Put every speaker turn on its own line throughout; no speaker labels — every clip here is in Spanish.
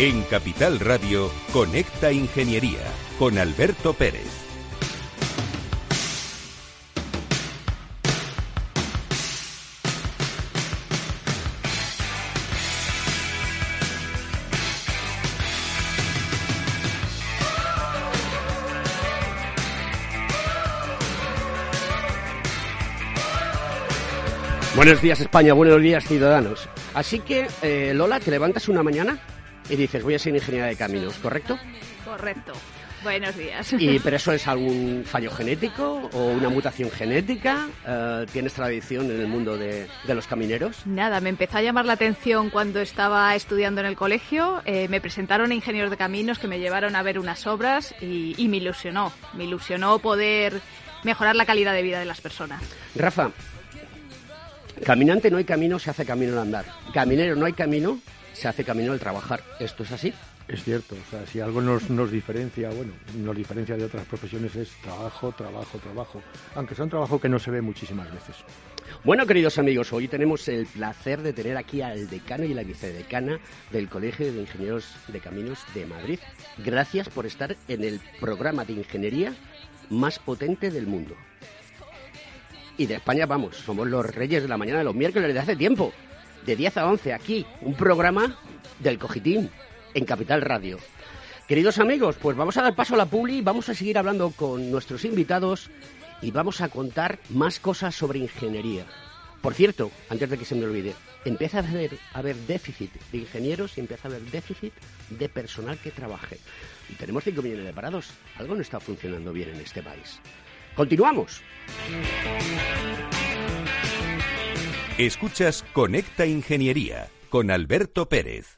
En Capital Radio, Conecta Ingeniería con Alberto Pérez.
Buenos días España, buenos días ciudadanos. Así que, eh, Lola, te levantas una mañana y dices, voy a ser ingeniera de caminos, ¿correcto?
Correcto. Buenos días.
¿Y pero eso es algún fallo genético o una mutación genética? Eh, ¿Tienes tradición en el mundo de, los camineros?
Nada, me empezó a llamar la atención cuando estaba estudiando en el colegio. Eh, me presentaron a ingenieros de caminos que me llevaron a ver unas obras y, y me ilusionó. Me ilusionó poder mejorar la calidad de vida de las personas.
Rafa, caminante no hay camino, se hace camino al andar. Caminero no hay camino, se hace camino al trabajar. ¿Esto es así?
Es cierto, o sea, si algo nos, nos diferencia, bueno, nos diferencia de otras profesiones es trabajo, trabajo, trabajo, aunque sea un trabajo que no se ve muchísimas veces.
Bueno, queridos amigos, hoy tenemos el placer de tener aquí al decano y la vicedecana del Colegio de Ingenieros de Caminos de Madrid. Gracias por estar en el programa de ingeniería más potente del mundo. Y de España, vamos, somos los reyes de la mañana de los miércoles de hace tiempo de 10 a 11 aquí, un programa del Cogitín en Capital Radio. Queridos amigos, pues vamos a dar paso a la publi, vamos a seguir hablando con nuestros invitados y vamos a contar más cosas sobre ingeniería. Por cierto, antes de que se me olvide, empieza a haber, déficit de ingenieros y empieza a haber déficit de personal que trabaje. Y tenemos 5 millones de parados. Algo no está funcionando bien en este país. Continuamos.
Escuchas Conecta Ingeniería con Alberto Pérez.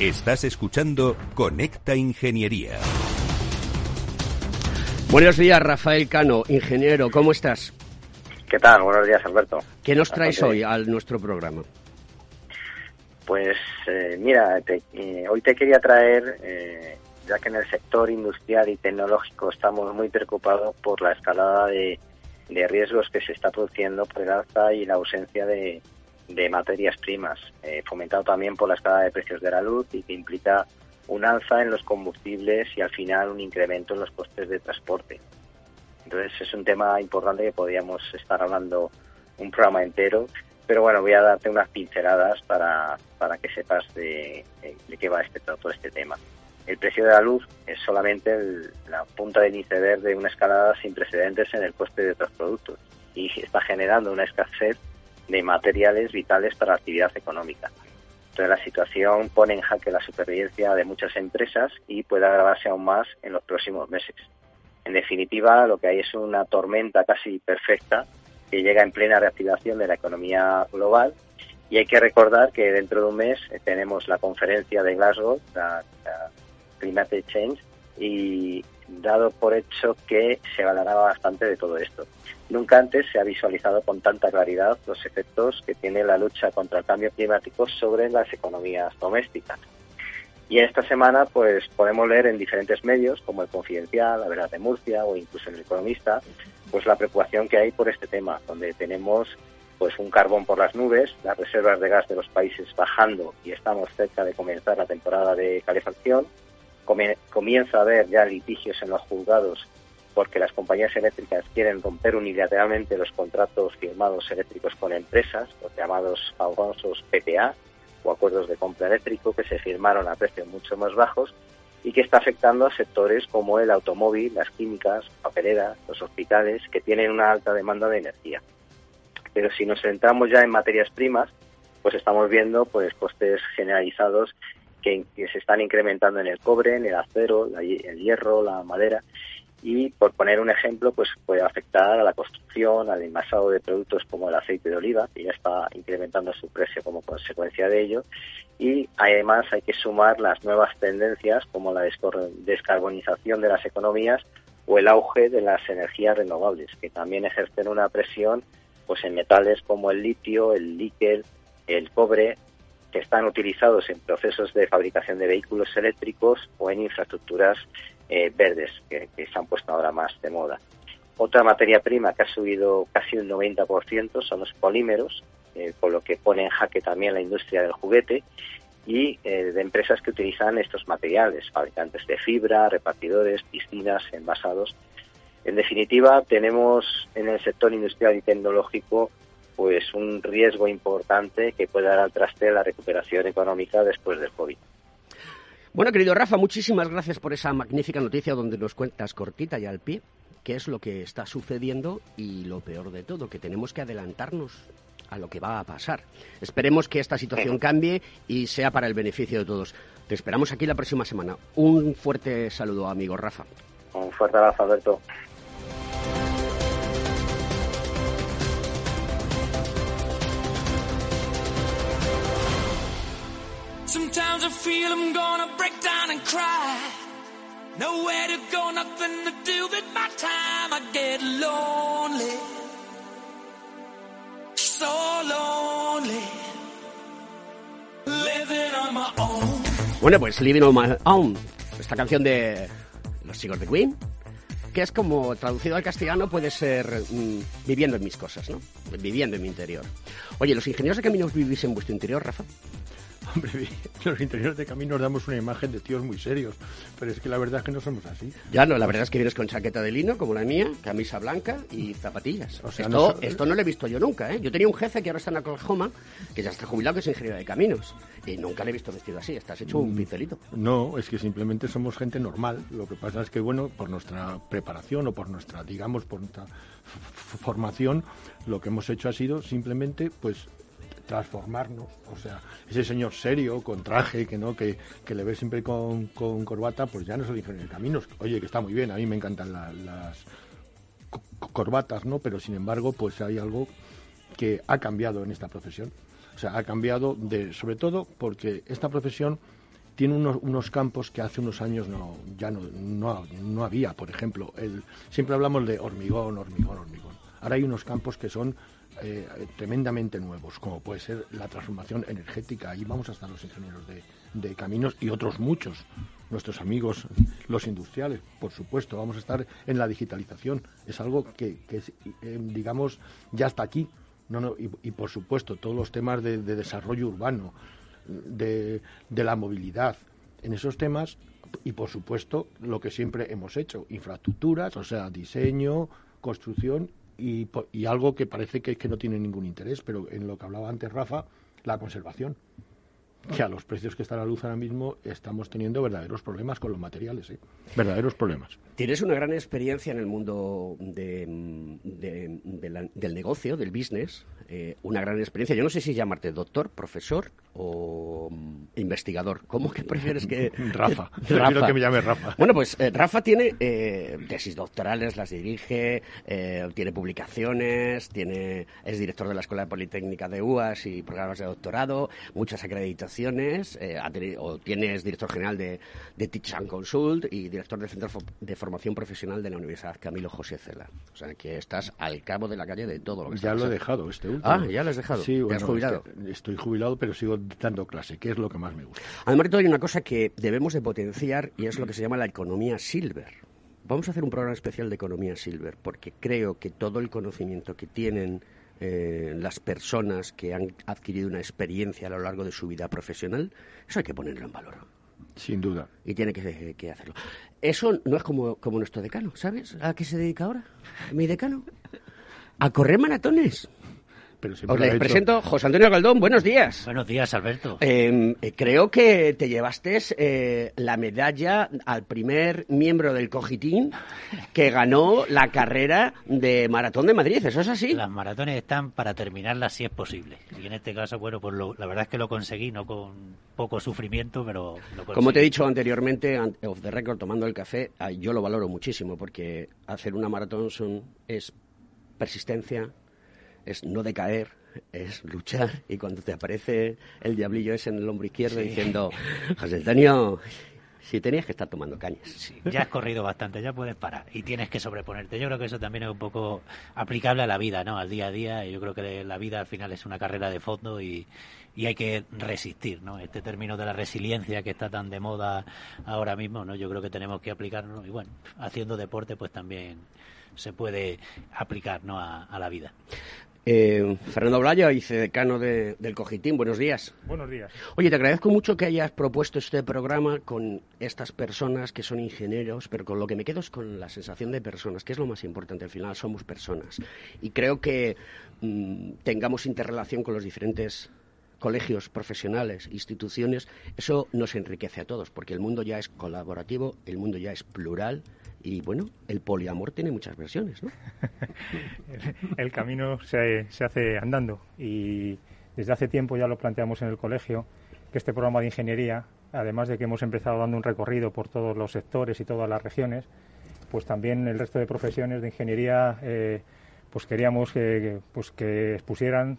Estás escuchando Conecta Ingeniería.
Buenos días, Rafael Cano, ingeniero, ¿cómo estás?
¿Qué tal? Buenos días, Alberto.
¿Qué nos traes hoy al nuestro programa?
Pues eh, mira, eh, hoy te quería traer, eh, ya que en el sector industrial y tecnológico estamos muy preocupados por la escalada de, de riesgos que se está produciendo por el alza y la ausencia de, de materias primas, eh, fomentado también por la escala de precios de la luz y que implica un alza en los combustibles y al final un incremento en los costes de transporte. Entonces es un tema importante que podríamos estar hablando un programa entero, pero bueno, voy a darte unas pinceladas para, para que sepas de, de qué va este, todo este tema. El precio de la luz es solamente la punta del iceberg de una escalada sin precedentes en el coste de otros productos y está generando una escasez de materiales vitales para la actividad económica. Entonces la situación pone en jaque la supervivencia de muchas empresas y puede agravarse aún más en los próximos meses. En definitiva, lo que hay es una tormenta casi perfecta que llega en plena reactivación de la economía global y hay que recordar que dentro de un mes tenemos la conferencia de Glasgow, la, Climate Change, y dado por hecho que se hablará bastante de todo esto. Nunca antes se ha visualizado con tanta claridad los efectos que tiene la lucha contra el cambio climático sobre las economías domésticas. Y esta semana, pues podemos leer en diferentes medios, como el Confidencial, la Verdad de Murcia o incluso en el Economista, pues la preocupación que hay por este tema, donde tenemos pues un carbón por las nubes, las reservas de gas de los países bajando y estamos cerca de comenzar la temporada de calefacción. Comienza a haber ya litigios en los juzgados porque las compañías eléctricas quieren romper unilateralmente los contratos firmados eléctricos con empresas, los llamados famosos PPA o acuerdos de compra eléctrico que se firmaron a precios mucho más bajos y que está afectando a sectores como el automóvil, las químicas, papeleras, los hospitales, que tienen una alta demanda de energía. Pero si nos centramos ya en materias primas, pues estamos viendo pues costes generalizados que, se están incrementando en el cobre, en el acero, el hierro, la madera. Y por poner un ejemplo pues puede afectar a la construcción, al envasado de productos como el aceite de oliva que ya está incrementando su precio como consecuencia de ello. Y además hay que sumar las nuevas tendencias como la descarbonización de las economías o el auge de las energías renovables que también ejercen una presión pues en metales como el litio, el níquel, el cobre que están utilizados en procesos de fabricación de vehículos eléctricos o en infraestructuras eh, verdes que, se han puesto ahora más de moda. Otra materia prima que ha subido casi un 90% son los polímeros, eh, por lo que pone en jaque también la industria del juguete y eh, de empresas que utilizan estos materiales, fabricantes de fibra, repartidores, piscinas, envasados. En definitiva, tenemos en el sector industrial y tecnológico pues un riesgo importante que puede dar al traste la recuperación económica después del COVID.
Bueno, querido Rafa, muchísimas gracias por esa magnífica noticia donde nos cuentas cortita y al pie qué es lo que está sucediendo y lo peor de todo, que tenemos que adelantarnos a lo que va a pasar. Esperemos que esta situación cambie y sea para el beneficio de todos. Te esperamos aquí la próxima semana. Un fuerte saludo, amigo Rafa.
Un fuerte abrazo, Alberto. Sometimes I feel I'm gonna break down and cry. Nowhere to go, nothing to do with my time. I get lonely. So lonely. Living on my own. Bueno, pues Living on My Own, esta canción de los chicos de Queen, que es como traducido al castellano puede ser mmm, viviendo en mis cosas, ¿no? Viviendo en mi interior. Oye, ¿los ingenieros de caminos vivís en vuestro interior, Rafa?
Hombre, los interiores de camino nos damos una imagen de tíos muy serios, pero es que la verdad es que no somos así.
Ya no, la verdad es que vienes con chaqueta de lino, como la mía, camisa blanca y zapatillas. O sea, esto, no, esto no lo he visto yo nunca, ¿eh? Yo tenía un jefe que ahora está en Oklahoma, que ya está jubilado, que es ingeniero de caminos, y nunca le he visto vestido así, estás hecho un mm, pincelito.
No, es que simplemente somos gente normal. Lo que pasa es que, bueno, por nuestra preparación o por nuestra, digamos, por nuestra formación, lo que hemos hecho ha sido simplemente, pues, transformarnos. O sea, ese señor serio, con traje, que no que, que le ve siempre con, corbata, pues ya no es el ingeniero de caminos. Oye, que está muy bien, a mí me encantan las corbatas, ¿no? Pero sin embargo, pues hay algo que ha cambiado en esta profesión. O sea, ha cambiado de, sobre todo porque esta profesión tiene unos, unos campos que hace unos años no, ya no, no, no había. Por ejemplo, el, siempre hablamos de hormigón, hormigón, hormigón. Ahora hay unos campos que son eh, tremendamente nuevos, como puede ser la transformación energética. Ahí vamos a estar los ingenieros de, caminos y otros muchos, nuestros amigos, los industriales, por supuesto. Vamos a estar en la digitalización. Es algo que, eh, digamos, ya está aquí. No, no, y, por supuesto, todos los temas de, desarrollo urbano, de, de la movilidad, en esos temas y por supuesto lo que siempre hemos hecho, infraestructuras, o sea, diseño, construcción y, algo que parece que, que no tiene ningún interés, pero en lo que hablaba antes Rafa, la conservación que a los precios que está la luz ahora mismo estamos teniendo verdaderos problemas con los materiales, ¿eh? verdaderos problemas.
Tienes una gran experiencia en el mundo de, del negocio, del business, eh, una gran experiencia. Yo no sé si llamarte doctor, profesor o investigador. ¿Cómo que prefieres que...?
Rafa, Rafa. que me llame Rafa.
Bueno, pues eh, Rafa tiene tesis doctorales, las dirige, tiene publicaciones, tiene es director de la Escuela Politécnica de UAS y programas de doctorado, muchas acreditaciones eh, o tienes director general de, de Teach and Consult y director del Centro de Formación Profesional de la Universidad Camilo José Cela. O sea, que estás al cabo de la calle de todo lo que
Ya lo he dejado, este último.
Ah, ya lo has dejado.
Sí, has jubilado? estoy jubilado, pero sigo dando clase, que es lo que más me gusta.
Además de todo, hay una cosa que debemos de potenciar y es lo que se llama la economía silver. Vamos a hacer un programa especial de economía silver porque creo que todo el conocimiento que tienen eh, las personas que han adquirido una experiencia a lo largo de su vida profesional, eso hay que ponerlo en valor.
Sin duda.
Y tiene que, que hacerlo. Eso no es como, como nuestro decano, ¿sabes? ¿A qué se dedica ahora? Mi decano. A correr maratones. Os les presento José Antonio Galdón. Buenos días.
Buenos días, Alberto.
Em, eh, creo que te llevaste eh, la medalla al primer miembro del Cogitín que ganó la carrera de Maratón de Madrid. ¿Eso es así?
Las maratones están para terminarlas si es posible. Y en este caso, bueno, pues la verdad es que lo conseguí, no con poco sufrimiento, pero lo conseguí.
Como te he dicho anteriormente, off the record, tomando el café, yo lo valoro muchísimo porque hacer una maratón son, es persistencia, es no decaer, es luchar. Y cuando te aparece el diablillo ese en el hombro izquierdo diciendo, José Antonio, si tenías que estar tomando cañas.
ya has corrido bastante, ya puedes parar y tienes que sobreponerte. Yo creo que eso también es un poco aplicable a la vida, ¿no? Al día a día. Yo creo que la vida al final es una carrera de fondo y, y hay que resistir, ¿no? Este término de la resiliencia que está tan de moda ahora mismo, ¿no? Yo creo que tenemos que aplicarlo y bueno, haciendo deporte pues también se puede aplicar, ¿no? a la vida.
Eh, Fernando Blaya, vicedecano de, del Cogitín, buenos días.
Buenos días.
Oye, te agradezco mucho que hayas propuesto este programa con estas personas que son ingenieros, pero con lo que me quedo es con la sensación de personas, que es lo más importante. Al final somos personas. Y creo que mm, tengamos interrelación con los diferentes colegios profesionales, instituciones, eso nos enriquece a todos, porque el mundo ya es colaborativo, el mundo ya es plural y bueno, el poliamor tiene muchas versiones, ¿no?
el, camino se, se hace andando y desde hace tiempo ya lo planteamos en el colegio que este programa de ingeniería, además de que hemos empezado dando un recorrido por todos los sectores y todas las regiones, pues también el resto de profesiones de ingeniería eh, pues queríamos que, pues que expusieran,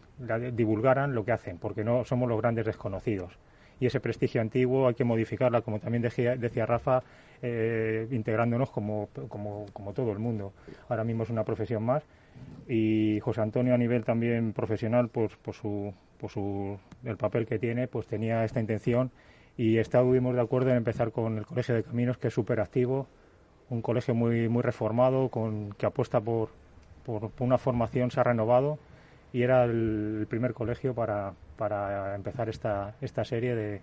divulgaran lo que hacen, porque no somos los grandes desconocidos. Y ese prestigio antiguo hay que modificarla, como también decía, decía Rafa, eh, integrándonos como, como, como, todo el mundo. Ahora mismo es una profesión más y José Antonio a nivel también profesional, pues por su, por su, el papel que tiene, pues tenía esta intención y estuvimos de acuerdo en empezar con el Colegio de Caminos, que es súper activo, un colegio muy, muy reformado, con, que apuesta por, por, una formación, se ha renovado y era el, primer colegio para, para empezar esta, esta serie de,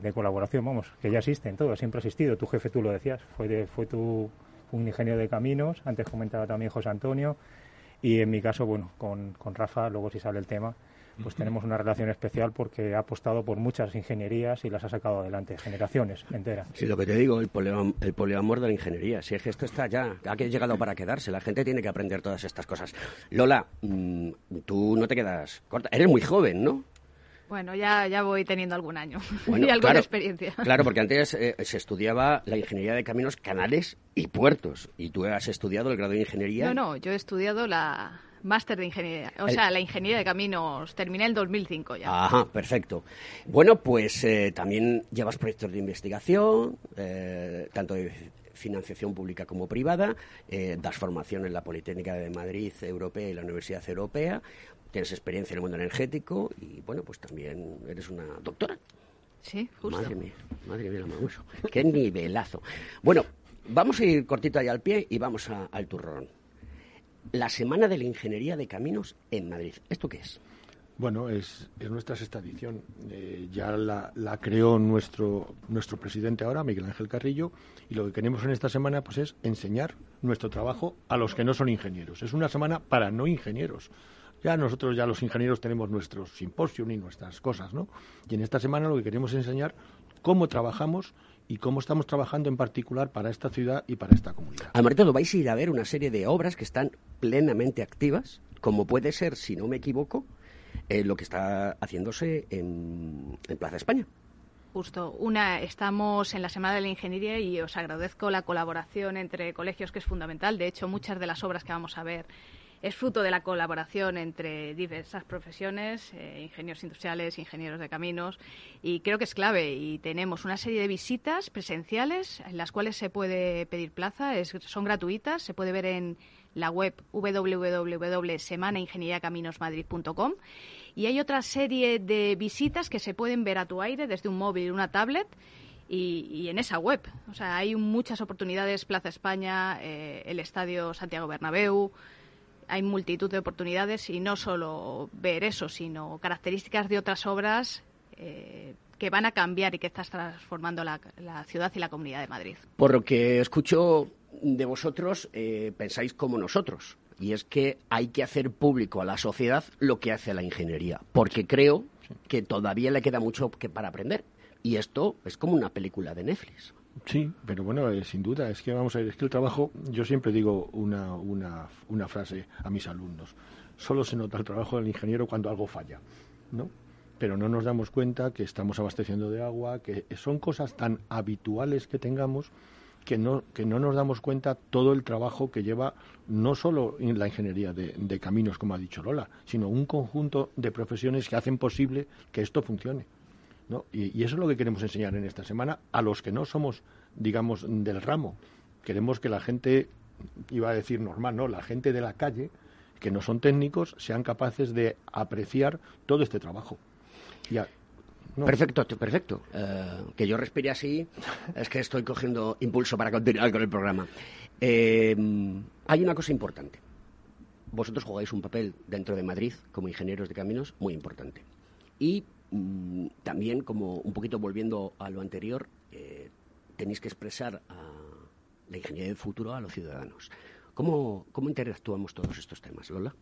de, colaboración, vamos, que ya existen todo, siempre ha existido. Tu jefe, tú lo decías, fue, de, fue tu, un ingeniero de caminos, antes comentaba también José Antonio, y en mi caso, bueno, con, con Rafa, luego si sale el tema, pues tenemos una relación especial porque ha apostado por muchas ingenierías y las ha sacado adelante, generaciones enteras.
Sí, lo que te digo, el, poliamor, el poliamor de la ingeniería. Si es que esto está ya, ha llegado para quedarse, la gente tiene que aprender todas estas cosas. Lola, mm, tú no te quedas corta, eres muy joven, ¿no?
Bueno, ya, ya voy teniendo algún año y alguna experiencia.
Claro, porque antes eh, se estudiaba la ingeniería de caminos, canales y puertos. Y tú has estudiado el grado de ingeniería.
No, no, yo he estudiado la máster de ingeniería. O sea, la ingeniería de caminos terminé en 2005 ya.
Ajá, perfecto. Bueno, pues eh, también llevas proyectos de investigación, eh, tanto de financiación pública como privada, das formación en la Politécnica de Madrid Europea y la Universidad Europea tienes experiencia en el mundo energético y, bueno, pues también eres una doctora.
Sí, justo.
Madre mía, madre mía. Qué nivelazo. Bueno, vamos a ir cortito ahí al pie y vamos al turrón. La Semana de la Ingeniería de Caminos en Madrid. ¿Esto qué es?
Bueno, es, nuestra sexta edición. Eh, ya la, la, creó nuestro, nuestro presidente ahora, Miguel Ángel Carrillo, y lo que queremos en esta semana pues es enseñar nuestro trabajo a los que no son ingenieros. Es una semana para no ingenieros. Ya nosotros, ya los ingenieros, tenemos nuestros simposios y nuestras cosas, ¿no? Y en esta semana lo que queremos enseñar cómo trabajamos y cómo estamos trabajando en particular para esta ciudad y para esta comunidad.
Además vais a ir a ver una serie de obras que están plenamente activas, como puede ser, si no me equivoco, eh, lo que está haciéndose en, en Plaza España.
Justo. Una, estamos en la Semana de la Ingeniería y os agradezco la colaboración entre colegios, que es fundamental. De hecho, muchas de las obras que vamos a ver es fruto de la colaboración entre diversas profesiones, eh, ingenieros industriales, ingenieros de caminos, y creo que es clave. Y tenemos una serie de visitas presenciales en las cuales se puede pedir plaza, son gratuitas, se puede ver en la web www.semanaingenieriacaminosmadrid.com y hay otra serie de visitas que se pueden ver a tu aire desde un móvil, una tablet. Y, en esa web. O sea, hay muchas oportunidades, Plaza España, eh, el Estadio Santiago Bernabéu, hay multitud de oportunidades y no solo ver eso, sino características de otras obras eh, que van a cambiar y que estás transformando la, ciudad y la comunidad de Madrid.
Por lo que escucho de vosotros, eh, pensáis como nosotros. Y es que hay que hacer público a la sociedad lo que hace la ingeniería. Porque creo que todavía le queda mucho que para aprender. Y esto es como una película de Netflix.
Sí, pero bueno, eh, sin duda, es que vamos a ver, es que el trabajo, yo siempre digo una, una, una frase a mis alumnos, solo se nota el trabajo del ingeniero cuando algo falla, ¿no? Pero no nos damos cuenta que estamos abasteciendo de agua, que son cosas tan habituales que tengamos que no, que no nos damos cuenta todo el trabajo que lleva no solo en la ingeniería de, de caminos, como ha dicho Lola, sino un conjunto de profesiones que hacen posible que esto funcione. Y, eso es lo que queremos enseñar en esta semana a los que no somos, digamos, del ramo. Queremos que la gente, iba a decir normal, ¿no? La gente de la calle, que no son técnicos, sean capaces de apreciar todo este trabajo.
Perfecto, perfecto. Eh, que yo respire así es que estoy cogiendo impulso para continuar con el programa. Eh, hay una cosa importante. Vosotros jugáis un papel dentro de Madrid como ingenieros de caminos muy importante. Y Mm, también, como un poquito volviendo a lo anterior, eh, tenéis que expresar a la ingeniería del futuro a los ciudadanos. ¿Cómo, cómo interactuamos todos estos temas, Lola?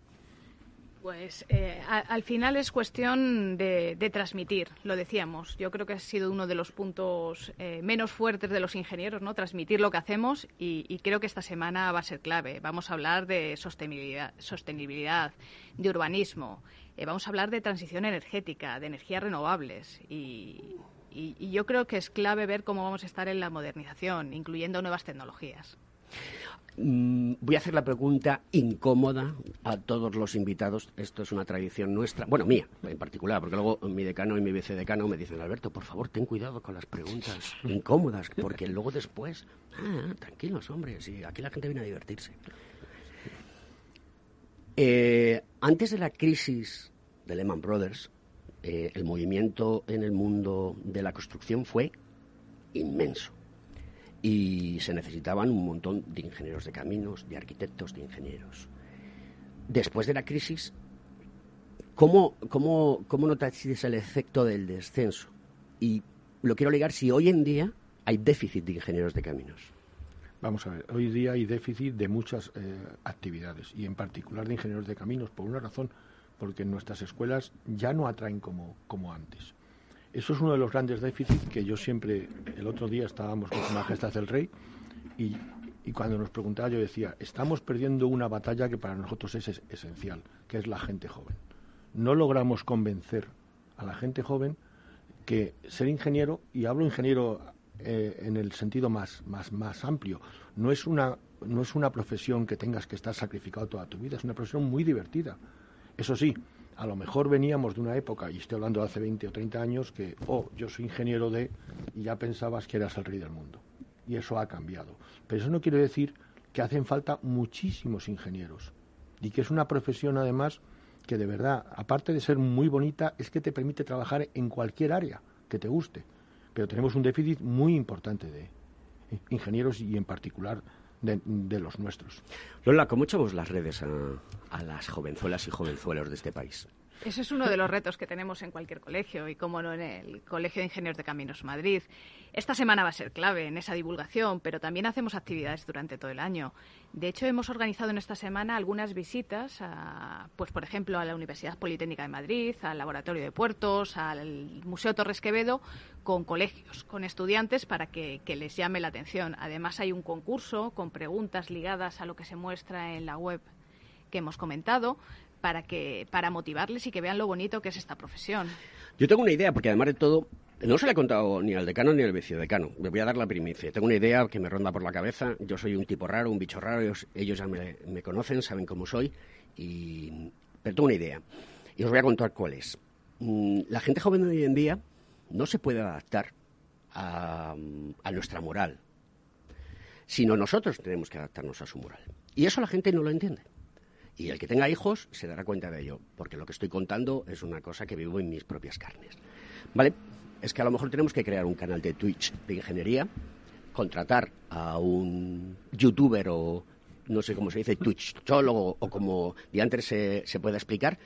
Pues eh, al final es cuestión de, transmitir, lo decíamos. Yo creo que ha sido uno de los puntos eh, menos fuertes de los ingenieros, ¿no? Transmitir lo que hacemos y, creo que esta semana va a ser clave. Vamos a hablar de sostenibilidad, sostenibilidad de urbanismo, eh, vamos a hablar de transición energética, de energías renovables y, yo creo que es clave ver cómo vamos a estar en la modernización, incluyendo nuevas tecnologías.
Mm, voy a hacer la pregunta incómoda a todos los invitados. Esto es una tradición nuestra, bueno, mía en particular, porque luego mi decano y mi vicedecano me dicen, Alberto, por favor, ten cuidado con las preguntas incómodas, porque luego después, ah, tranquilos, hombre, si aquí la gente viene a divertirse. Eh, antes de la crisis de Lehman Brothers, eh, el movimiento en el mundo de la construcción fue inmenso y se necesitaban un montón de ingenieros de caminos, de arquitectos, de ingenieros. Después de la crisis, ¿cómo, cómo, cómo el efecto del descenso? Y lo quiero ligar si hoy en día hay déficit de ingenieros de caminos.
Vamos a ver, hoy día hay déficit de muchas eh, actividades y en particular de ingenieros de caminos, por una razón, porque nuestras escuelas ya no atraen como, como antes. Eso es uno de los grandes déficits que yo siempre, el otro día estábamos con Su Majestad el Rey y, y cuando nos preguntaba yo decía, estamos perdiendo una batalla que para nosotros es esencial, que es la gente joven. No logramos convencer a la gente joven que ser ingeniero, y hablo ingeniero eh, en el sentido más, más, más amplio. No es, una, no es una profesión que tengas que estar sacrificado toda tu vida, es una profesión muy divertida. Eso sí, a lo mejor veníamos de una época, y estoy hablando de hace 20 o 30 años, que, oh, yo soy ingeniero de, y ya pensabas que eras el rey del mundo. Y eso ha cambiado. Pero eso no quiere decir que hacen falta muchísimos ingenieros. Y que es una profesión, además, que de verdad, aparte de ser muy bonita, es que te permite trabajar en cualquier área que te guste pero tenemos un déficit muy importante de ingenieros y en particular de, los nuestros.
Lola, ¿cómo echamos las redes a, a las jovenzuelas y jovenzuelos de este país?
Ese es uno de los retos que tenemos en cualquier colegio y, como no, en el Colegio de Ingenieros de Caminos Madrid. Esta semana va a ser clave en esa divulgación, pero también hacemos actividades durante todo el año. De hecho, hemos organizado en esta semana algunas visitas, a, pues por ejemplo, a la Universidad Politécnica de Madrid, al Laboratorio de Puertos, al Museo Torres Quevedo, con colegios, con estudiantes para que, que les llame la atención. Además, hay un concurso con preguntas ligadas a lo que se muestra en la web que hemos comentado para que para motivarles y que vean lo bonito que es esta profesión.
Yo tengo una idea, porque además de todo, no se le he contado ni al decano ni al vicedecano. Me voy a dar la primicia. Tengo una idea que me ronda por la cabeza. Yo soy un tipo raro, un bicho raro. Ellos, ya me, conocen, saben cómo soy. Y... Pero tengo una idea. Y os voy a contar cuál es. Mm, la gente joven de hoy en día no se puede adaptar a, a nuestra moral, sino nosotros tenemos que adaptarnos a su moral. Y eso la gente no lo entiende. Y el que tenga hijos se dará cuenta de ello, porque lo que estoy contando es una cosa que vivo en mis propias carnes. ¿Vale? Es que a lo mejor tenemos que crear un canal de Twitch de ingeniería, contratar a un youtuber o no sé cómo se dice, tuchólogo o como diantres se, se pueda explicar,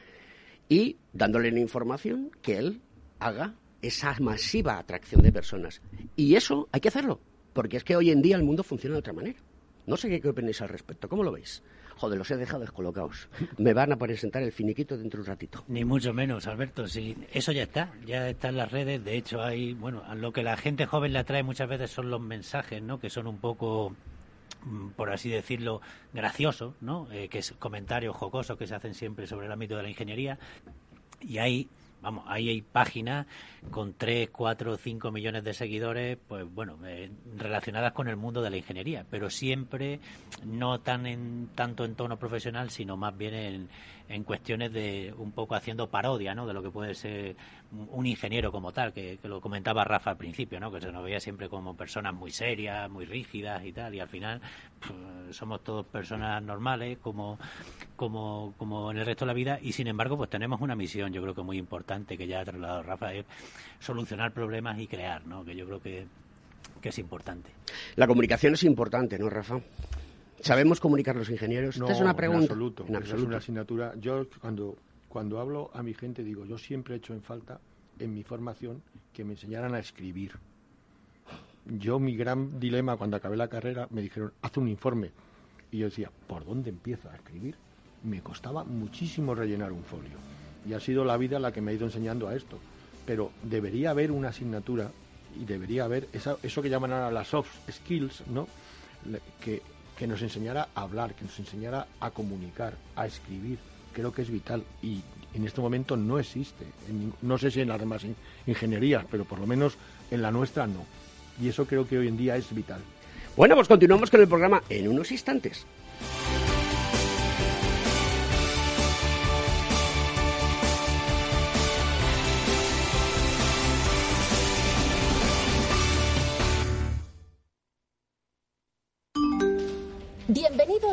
y dándole la información que él haga esa masiva atracción de personas. Y eso hay que hacerlo, porque es que hoy en día el mundo funciona de otra manera. No sé qué, opináis al respecto. ¿Cómo lo veis? Joder, los he dejado descolocados. Me van a presentar el finiquito dentro de un ratito.
Ni mucho menos, Alberto. Sí, eso ya está. Ya está en las redes. De hecho, hay, bueno, lo que la gente joven le atrae muchas veces son los mensajes, ¿no? Que son un poco mm, por así decirlo, graciosos, ¿no? Eh, que es comentarios jocosos que se hacen siempre sobre el ámbito de la ingeniería. Y hay vamos, ahí hay páginas con 3, 4, 5 millones de seguidores, pues bueno, eh, relacionadas con el mundo de la ingeniería, pero siempre no tan en, tanto en tono profesional, sino más bien en, en cuestiones de un poco haciendo parodia, ¿no? De lo que puede ser un ingeniero como tal, que, lo comentaba Rafa al principio, ¿no? Que se nos veía siempre como personas muy serias, muy rígidas y tal, y al final pues, somos todos personas normales, como, como, como en el resto de la vida, y sin embargo, pues tenemos una misión, yo creo que muy importante, que ya ha trasladado Rafa, es solucionar problemas y crear, ¿no? Que yo creo que, que es importante.
La comunicación es importante, ¿no, Rafa? ¿Sabemos comunicar los ingenieros?
No,
Esta es una pregunta.
En absoluto. Es una asignatura. Yo cuando, cuando hablo a mi gente digo, yo siempre he hecho en falta en mi formación que me enseñaran a escribir. Yo mi gran dilema cuando acabé la carrera me dijeron, haz un informe. Y yo decía, ¿por dónde empiezo a escribir? Me costaba muchísimo rellenar un folio. Y ha sido la vida la que me ha ido enseñando a esto. Pero debería haber una asignatura y debería haber eso que llaman ahora las soft skills, ¿no? Que que nos enseñara a hablar, que nos enseñara a comunicar, a escribir. Creo que es vital y en este momento no existe. no sé si en las demás ingenierías, pero por lo menos en la nuestra no. Y eso creo que hoy en día es vital.
Bueno, pues continuamos con el programa en unos instantes.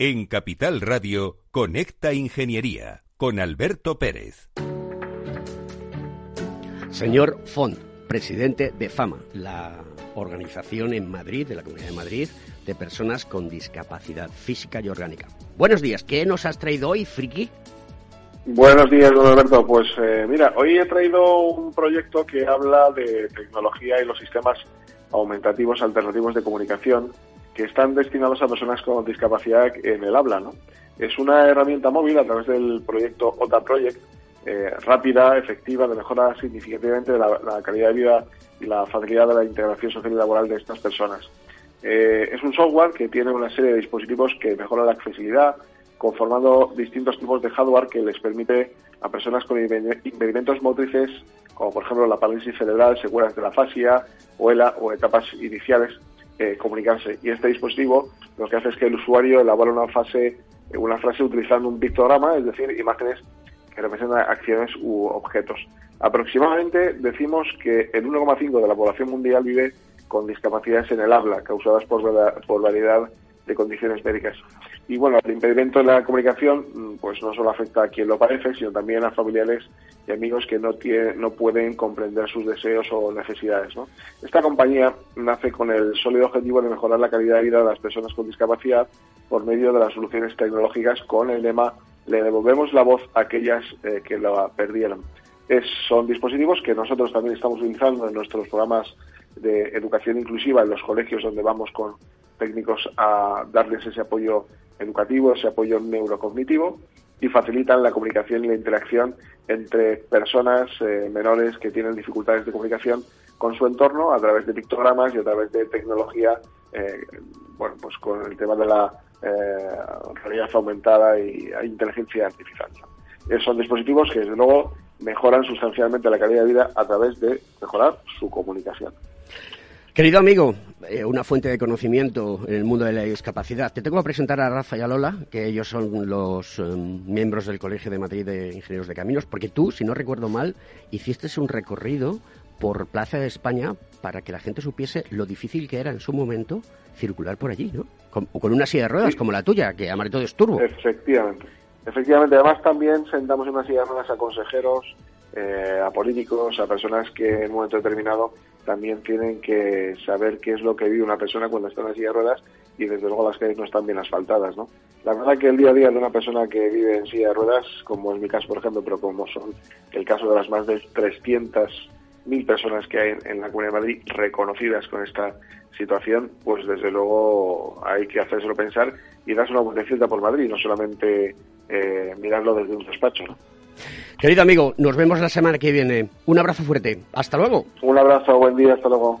En Capital Radio, Conecta Ingeniería, con Alberto Pérez.
Señor Font, presidente de FAMA, la organización en Madrid, de la Comunidad de Madrid, de personas con discapacidad física y orgánica. Buenos días, ¿qué nos has traído hoy, Friki?
Buenos días, don Alberto. Pues eh, mira, hoy he traído un proyecto que habla de tecnología y los sistemas aumentativos alternativos de comunicación que están destinados a personas con discapacidad en el habla. ¿no? Es una herramienta móvil a través del proyecto OTA Project eh, rápida, efectiva, de mejora significativamente de la, calidad de vida y la facilidad de la integración social y laboral de estas personas. Eh, es un software que tiene una serie de dispositivos que mejoran la accesibilidad, conformando distintos tipos de hardware que les permite a personas con impedimentos motrices, como por ejemplo la parálisis cerebral, secuelas de la fascia o, o etapas iniciales, eh, comunicarse. Y este dispositivo lo que hace es que el usuario elabora una fase, una frase utilizando un pictograma, es decir, imágenes que representan acciones u objetos. Aproximadamente decimos que el 1,5 de la población mundial vive con discapacidades en el habla causadas por, por variedad de condiciones médicas. Y bueno, el impedimento de la comunicación mm, pues no solo afecta a quien lo padece, sino también a familiares y amigos que no, no pueden comprender sus deseos o necesidades. Esta compañía nace con el sólido objetivo de mejorar la calidad de vida de las personas con discapacidad por medio de las soluciones tecnológicas con el lema le devolvemos la voz a aquellas eh, que la perdieron. Es, son dispositivos que nosotros también estamos utilizando en nuestros programas de educación inclusiva en los colegios donde vamos con técnicos a darles ese apoyo educativo, ese apoyo neurocognitivo y facilitan la comunicación y la interacción entre personas eh, menores que tienen dificultades de comunicación con su entorno a través de pictogramas y a través de tecnología, eh, bueno, pues con el tema de la eh, realidad aumentada y inteligencia artificial. son dispositivos que, desde luego, mejoran sustancialmente la calidad de vida a través de mejorar su comunicación.
Querido amigo, eh, una fuente de conocimiento en el mundo de la discapacidad, te tengo que presentar a Rafa y a Lola, que ellos son los em, miembros del Colegio de Madrid de Ingenieros de Caminos, porque tú, si no recuerdo mal, hiciste un recorrido por Plaza de España para que la gente supiese lo difícil que era en su momento circular por allí, ¿no? Con, con una silla de ruedas como la tuya, que todo es turbo.
Efectivamente. Efectivamente, además también sentamos en una silla de ruedas a consejeros, eh, a políticos, a personas que en un momento determinado también tienen que saber qué es lo que vive una persona cuando está en la silla de ruedas y desde luego las calles no están bien asfaltadas, ¿no? La verdad que el día a día de una persona que vive en silla de ruedas, como es mi caso por ejemplo, pero como son el caso de las más de 300.000 personas que hay en, la Comunidad de Madrid reconocidas con esta situación, pues desde luego hay que hacérselo pensar y darse una vueltecita por Madrid, no solamente eh, mirarlo desde un despacho, ¿no?
Querido amigo, nos vemos la semana que viene. Un abrazo fuerte. Hasta luego.
Un abrazo, buen día, hasta luego.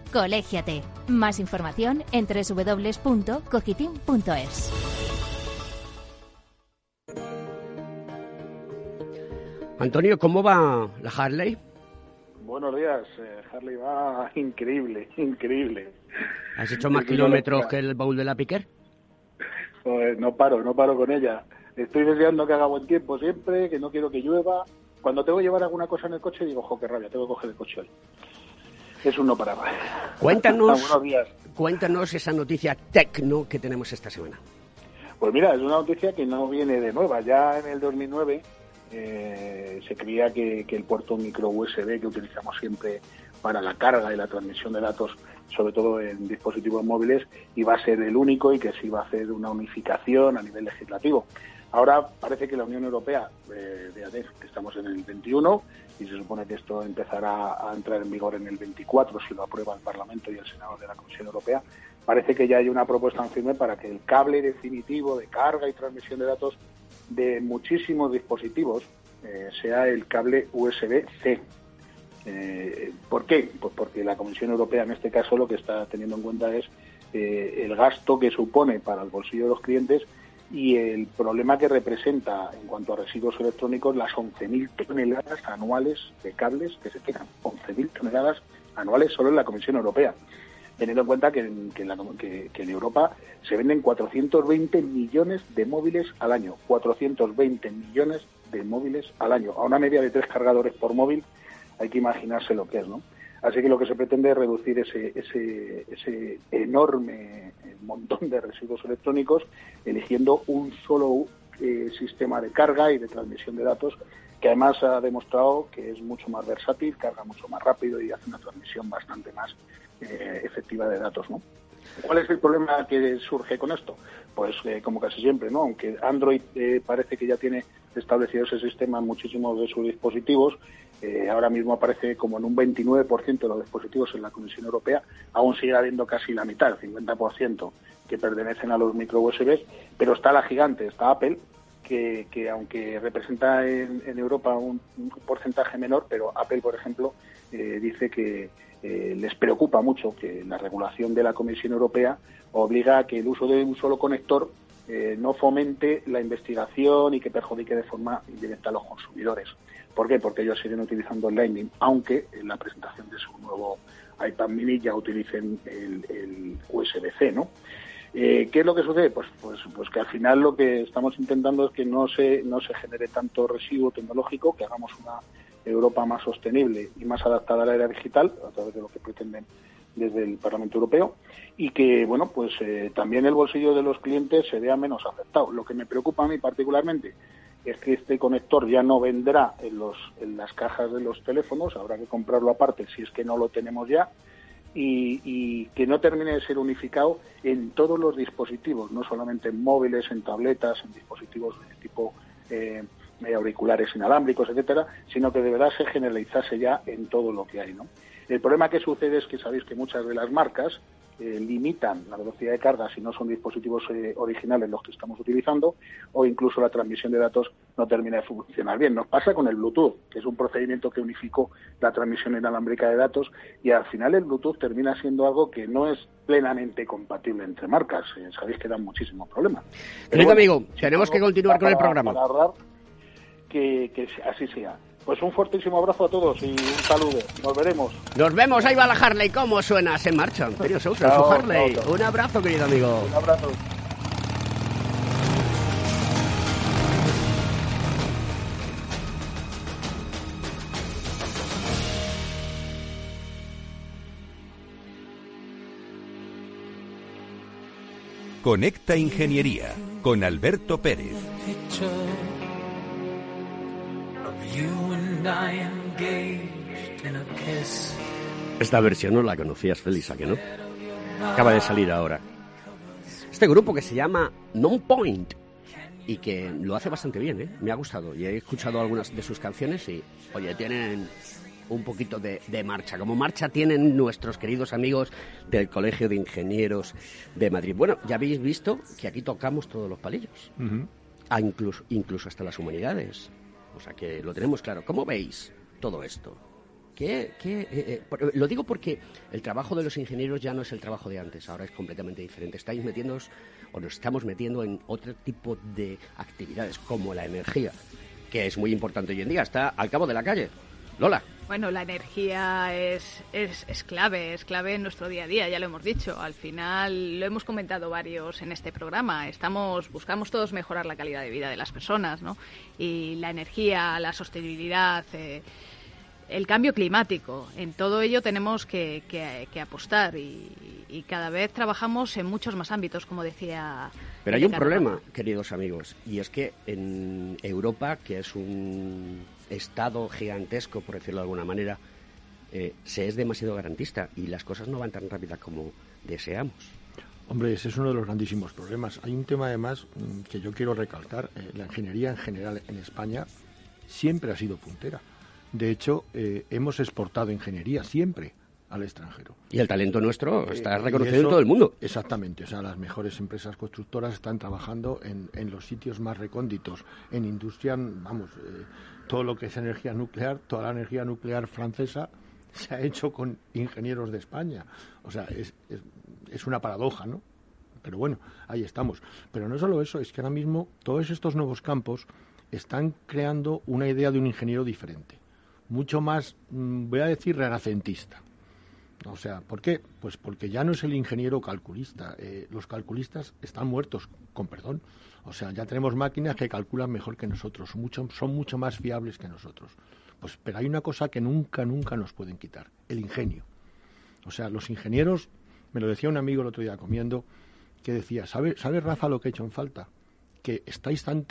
Colégiate. Más información en www.cogitim.es.
Antonio, ¿cómo va la Harley?
Buenos días, eh, Harley va increíble, increíble.
¿Has hecho más kilómetros que el baúl de la Piquer?
Pues no paro, no paro con ella. Estoy deseando que haga buen tiempo siempre, que no quiero que llueva. Cuando tengo que llevar alguna cosa en el coche digo, jo, qué rabia, tengo que coger el coche hoy es un no parar.
Cuéntanos, cuéntanos esa noticia tecno que tenemos esta semana.
Pues mira, es una noticia que no viene de nueva. Ya en el 2009 eh, se creía que, el puerto micro USB que utilizamos siempre para la carga y la transmisión de datos, sobre todo en dispositivos móviles, iba a ser el único y que se iba a hacer una unificación a nivel legislativo. Ahora parece que la Unión Europea, eh, estamos en el 21, y se supone que esto empezará a entrar en vigor en el 24 si lo aprueba el Parlamento y el Senado de la Comisión Europea, parece que ya hay una propuesta en firme para que el cable definitivo de carga y transmisión de datos de muchísimos dispositivos eh, sea el cable USB-C. Eh, ¿Por qué? Pues porque la Comisión Europea en este caso lo que está teniendo en cuenta es eh, el gasto que supone para el bolsillo de los clientes y el problema que representa en cuanto a residuos electrónicos las 11.000 toneladas anuales de cables que se quedan. 11.000 toneladas anuales solo en la Comisión Europea. teniendo en cuenta que en, que en la- que- que en Europa se venden 420 millones de móviles al año. 420 millones de móviles al año. A una media de tres cargadores por móvil hay que imaginarse lo que es, ¿no? Así que lo que se pretende es reducir ese, ese, ese enorme montón de residuos electrónicos eligiendo un solo eh, sistema de carga y de transmisión de datos que además ha demostrado que es mucho más versátil, carga mucho más rápido y hace una transmisión bastante más eh, efectiva de datos, ¿no? ¿Cuál es el problema que surge con esto? Pues eh, como casi siempre, ¿no? Aunque Android eh, parece que ya tiene establecido ese sistema en muchísimos de sus dispositivos, eh, ahora mismo aparece como en un 29% de los dispositivos en la Comisión Europea, aún sigue habiendo casi la mitad, el 50%, que pertenecen a los micro USB, pero está la gigante, está Apple, que, que aunque representa en, Europa un, un porcentaje menor, pero Apple, por ejemplo, eh, dice que eh, les preocupa mucho que la regulación de la Comisión Europea obliga a que el uso de un solo conector eh, no fomente la investigación y que perjudique de forma indirecta a los consumidores. ¿Por qué? Porque ellos siguen utilizando el Lightning, aunque en la presentación de su nuevo iPad mini ya utilicen el, USB-C, ¿no? Eh, ¿Qué es lo que sucede? Pues, pues, pues que al final lo que estamos intentando es que no se, no se genere tanto residuo tecnológico, que hagamos una Europa más sostenible y más adaptada a la era digital, a través de lo que pretenden desde el Parlamento Europeo, y que, bueno, pues eh, también el bolsillo de los clientes se vea menos afectado. Lo que me preocupa a mí particularmente es que este conector ya no vendrá en, los, en las cajas de los teléfonos, habrá que comprarlo aparte si es que no lo tenemos ya, y, que no termine de ser unificado en todos los dispositivos, no solamente en móviles, en tabletas, en dispositivos de tipo eh, auriculares inalámbricos, etcétera, sino que de verdad se generalizase ya en todo lo que hay, ¿no? El problema que sucede es que sabéis que muchas de las marcas eh, limitan la velocidad de carga si no son dispositivos eh, originales los que estamos utilizando o incluso la transmisión de datos no termina de funcionar bien. Nos pasa con el Bluetooth, que es un procedimiento que unificó la transmisión inalámbrica de datos y al final el Bluetooth termina siendo algo que no es plenamente compatible entre marcas. Eh, sabéis que dan muchísimos problemas.
Querido
bueno,
amigo, tenemos que continuar con el programa.
para ahorrar, que, que así sea. Pues un fuertísimo abrazo a todos y un saludo. Nos veremos.
Nos vemos, ahí va la Harley. ¿Cómo suena? Se marcha. Antonio Sousa, su Harley.
chao, chao.
Un abrazo, querido amigo.
Un abrazo.
Conecta Ingeniería con Alberto Pérez.
Picture of you and I engaged in a kiss.
Esta versión no la conocías, Félix, ¿a que no? Acaba de salir ahora. Este grupo que se llama Non-Point y que lo hace bastante bien, ¿eh? Me ha gustado y he escuchado algunas de sus canciones y, oye, tienen un poquito de, de marcha. Como marcha tienen nuestros queridos amigos del Colegio de Ingenieros de Madrid. Bueno, ya habéis visto que aquí tocamos todos los palillos. Ah, incluso, incluso hasta las humanidades. O sea que lo tenemos claro. ¿Cómo veis todo esto? ¿Qué, qué, eh, eh, por- lo digo porque el trabajo de los ingenieros ya no es el trabajo de antes, ahora es completamente diferente. Estáis metiéndoos, o nos estamos metiendo en otro tipo de actividades, como la energía, que es muy importante hoy en día, está al cabo de la calle. Lola.
Bueno, la energía es, es, es clave, es clave en nuestro día a día, ya lo hemos dicho. Al final lo hemos comentado varios en este programa. Estamos, buscamos todos mejorar la calidad de vida de las personas, ¿no? Y la energía, la sostenibilidad, eh, el cambio climático, en todo ello tenemos que, que- que apostar y, y cada vez trabajamos en muchos más ámbitos, como decía.
Pero hay un problema, queridos amigos, y es que en Europa, que es un estado gigantesco, por decirlo de alguna manera, eh, se es demasiado garantista y las cosas no van tan rápidas como deseamos.
Hombre, ese es uno de los grandísimos problemas. Hay un tema además mm, que yo quiero recalcar. eh, la ingeniería en general en España siempre ha sido puntera. De hecho, eh, hemos exportado ingeniería siempre al extranjero.
Y el talento nuestro está reconocido en todo el mundo.
Exactamente, o sea, las mejores empresas constructoras están trabajando en, en los sitios más recónditos. En industria, vamos, todo lo que es energía nuclear, toda la energía nuclear francesa se ha hecho con ingenieros de España. O sea, es, una paradoja, ¿no? Pero bueno, ahí estamos. Pero no solo eso, es que ahora mismo todos estos nuevos campos están creando una idea de un ingeniero diferente, mucho más, mm, voy a decir, renacentista O sea, ¿por qué? Pues porque ya no es el ingeniero calculista. Eh, los calculistas están muertos, con perdón. O sea, ya tenemos máquinas que calculan mejor que nosotros, mucho, son mucho más fiables que nosotros. Pues, pero hay una cosa que nunca, nunca nos pueden quitar, el ingenio. O sea, los ingenieros, me lo decía un amigo el otro día comiendo, que decía, ¿sabe, ¿sabe Rafa lo que he hecho en falta? Que estáis tan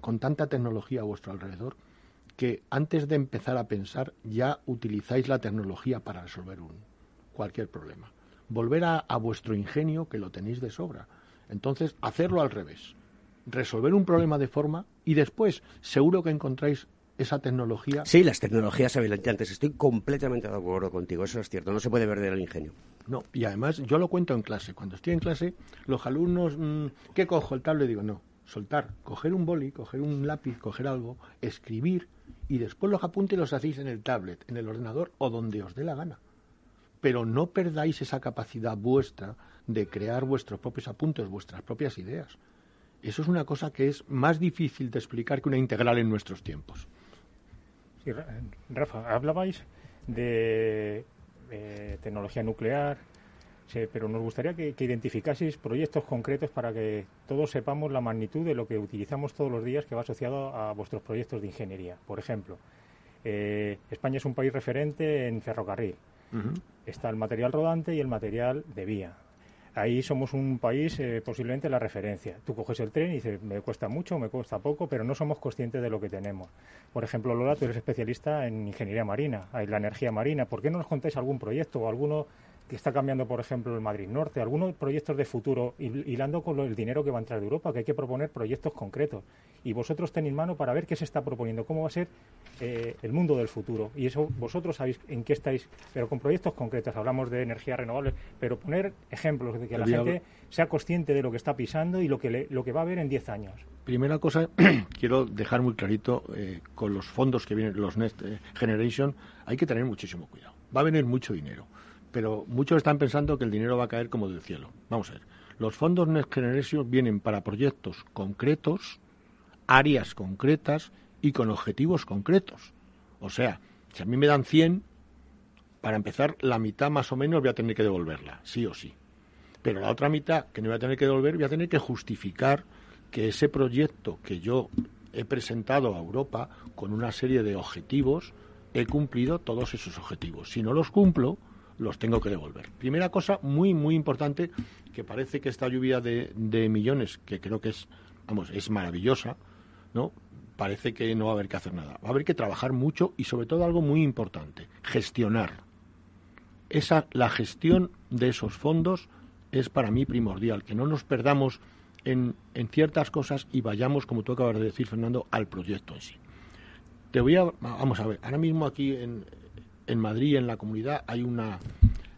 con tanta tecnología a vuestro alrededor que antes de empezar a pensar ya utilizáis la tecnología para resolver un, cualquier problema. Volver a vuestro ingenio que lo tenéis de sobra. Entonces, hacerlo al revés. Resolver un problema de forma y después seguro que encontráis esa tecnología.
Sí, las tecnologías habilitantes. Estoy completamente de acuerdo contigo. Eso es cierto. No se puede perder el ingenio.
No, y además yo lo cuento en clase. Cuando estoy en clase, los alumnos, mm, ¿qué cojo? El tablet. Digo, no, soltar, coger un boli, coger un lápiz, coger algo, escribir y después los apuntes los hacéis en el tablet, en el ordenador o donde os dé la gana. Pero no perdáis esa capacidad vuestra de crear vuestros propios apuntes, vuestras propias ideas. Eso es una cosa que es más difícil de explicar que una integral en nuestros tiempos.
Rafa, hablabais de eh, tecnología nuclear, pero nos gustaría que, identificaseis proyectos concretos para que todos sepamos la magnitud de lo que utilizamos todos los días que va asociado a vuestros proyectos de ingeniería. Por ejemplo, eh, España es un país referente en ferrocarril. Está el material rodante y el material de vía. Ahí somos un país eh, posiblemente la referencia. Tú coges el tren y dices, me cuesta mucho, me cuesta poco, pero no somos conscientes de lo que tenemos. Por ejemplo, Lola, tú eres especialista en ingeniería marina, en la energía marina. ¿Por qué no nos contáis algún proyecto o alguno que está cambiando, por ejemplo, el Madrid Norte, algunos proyectos de futuro, hilando con el dinero que va a entrar de Europa, que hay que proponer proyectos concretos. Y vosotros tenéis mano para ver qué se está proponiendo, cómo va a ser eh, el mundo del futuro. Y eso vosotros sabéis en qué estáis, pero con proyectos concretos. Hablamos de energías renovables, pero poner ejemplos de que la gente sea consciente de lo que está pisando y lo que, lo que va a haber en 10 años.
Primera cosa, quiero dejar muy clarito, eh, con los fondos que vienen, los Next eh, Generation, hay que tener muchísimo cuidado. Va a venir mucho dinero pero muchos están pensando que el dinero va a caer como del cielo. Vamos a ver. Los fondos Next Generation vienen para proyectos concretos, áreas concretas y con objetivos concretos. O sea, si a mí me dan 100, para empezar, la mitad más o menos voy a tener que devolverla, sí o sí. Pero la otra mitad que no voy a tener que devolver, voy a tener que justificar que ese proyecto que yo he presentado a Europa con una serie de objetivos, he cumplido todos esos objetivos. Si no los cumplo, los tengo que devolver. Primera cosa muy, muy importante, que parece que esta lluvia de, de millones, que creo que es, vamos, es maravillosa, ¿no? Parece que no va a haber que hacer nada. Va a haber que trabajar mucho y sobre todo algo muy importante, gestionar. Esa, la gestión de esos fondos es para mí primordial, que no nos perdamos en, en ciertas cosas y vayamos, como tú acabas de decir, Fernando, al proyecto en sí. Te voy a, vamos a ver, ahora mismo aquí en, en Madrid, en la comunidad, hay una,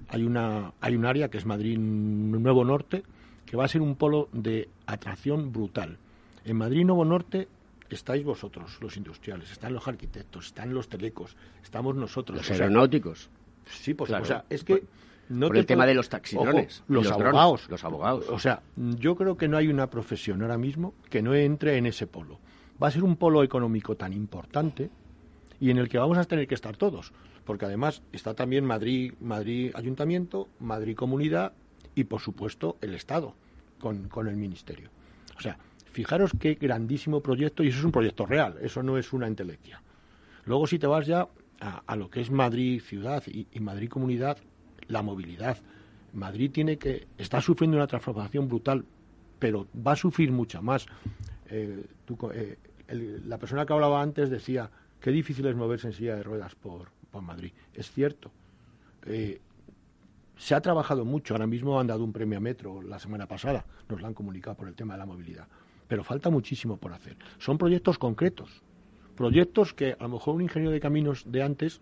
hay una, hay un área que es Madrid Nuevo Norte, que va a ser un polo de atracción brutal. En Madrid Nuevo Norte estáis vosotros, los industriales, están los arquitectos, están los telecos, estamos nosotros.
Los aeronáuticos.
Sí, pues, o sea, es que
no por el tema de los taxidrones,
los, abogados,
los abogados.
O sea, yo creo que no hay una profesión ahora mismo que no entre en ese polo. Va a ser un polo económico tan importante y en el que vamos a tener que estar todos porque además está también Madrid, Madrid Ayuntamiento, Madrid Comunidad y por supuesto el Estado con, con el Ministerio. O sea, fijaros qué grandísimo proyecto y eso es un proyecto real, eso no es una entelequia. Luego si te vas ya a, lo que es Madrid ciudad y, Madrid comunidad, la movilidad. Madrid tiene que está sufriendo una transformación brutal, pero va a sufrir mucha más. Eh, eh, la persona que hablaba antes decía qué difícil es moverse en silla de ruedas por, Madrid. Es cierto. Eh, se ha trabajado mucho. Ahora mismo han dado un premio a Metro la semana pasada. Nos lo han comunicado por el tema de la movilidad. Pero falta muchísimo por hacer. Son proyectos concretos. Proyectos que a lo mejor un ingeniero de caminos de antes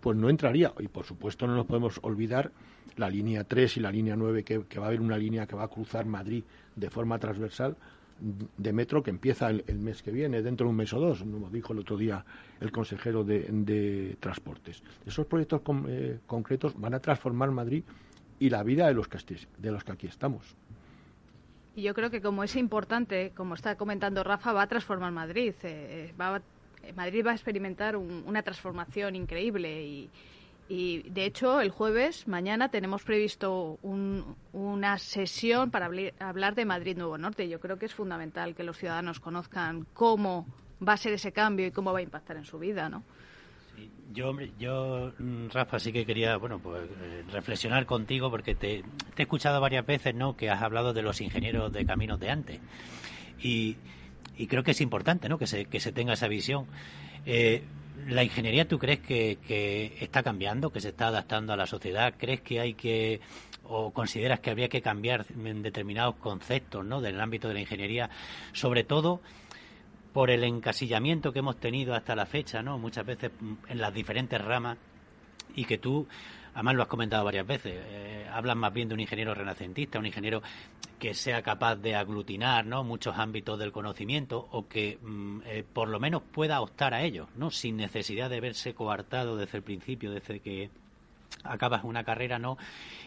pues no entraría. Y por supuesto no nos podemos olvidar la línea 3 y la línea 9, que, que va a haber una línea que va a cruzar Madrid de forma transversal de metro que empieza el, mes que viene, dentro de un mes o dos, como dijo el otro día el consejero de, Transportes. Esos proyectos eh, concretos van a transformar Madrid y la vida de los que, de los que aquí estamos.
Y yo creo que como es importante, como está comentando Rafa, va a transformar Madrid. Eh, va Madrid va a experimentar una transformación increíble y, Y de hecho, el jueves, mañana, tenemos previsto una sesión para hablar de Madrid Nuevo Norte. Yo creo que es fundamental que los ciudadanos conozcan cómo va a ser ese cambio y cómo va a impactar en su vida, ¿no?
yo, yo, mm, Rafa, sí que quería, bueno, pues eh, reflexionar contigo porque te, he escuchado varias veces, ¿no? Que has hablado de los ingenieros de caminos de antes. Y, creo que es importante, ¿no? Que se, que se tenga esa visión. Eh, ¿La ingeniería tú crees que, que, está cambiando, que se está adaptando a la sociedad? ¿Crees que hay que, o consideras que habría que cambiar en determinados conceptos, ¿no? Del ámbito de la ingeniería, sobre todo por el encasillamiento que hemos tenido hasta la fecha, ¿no? Muchas veces en las diferentes ramas y que tú, además lo has comentado varias veces, eh, hablas más bien de un ingeniero renacentista, un ingeniero que sea capaz de aglutinar, ¿no? Muchos ámbitos del conocimiento o que mm, eh, por lo menos pueda optar a ellos, ¿no? Sin necesidad de verse coartado desde el principio, desde que acabas una carrera, ¿no?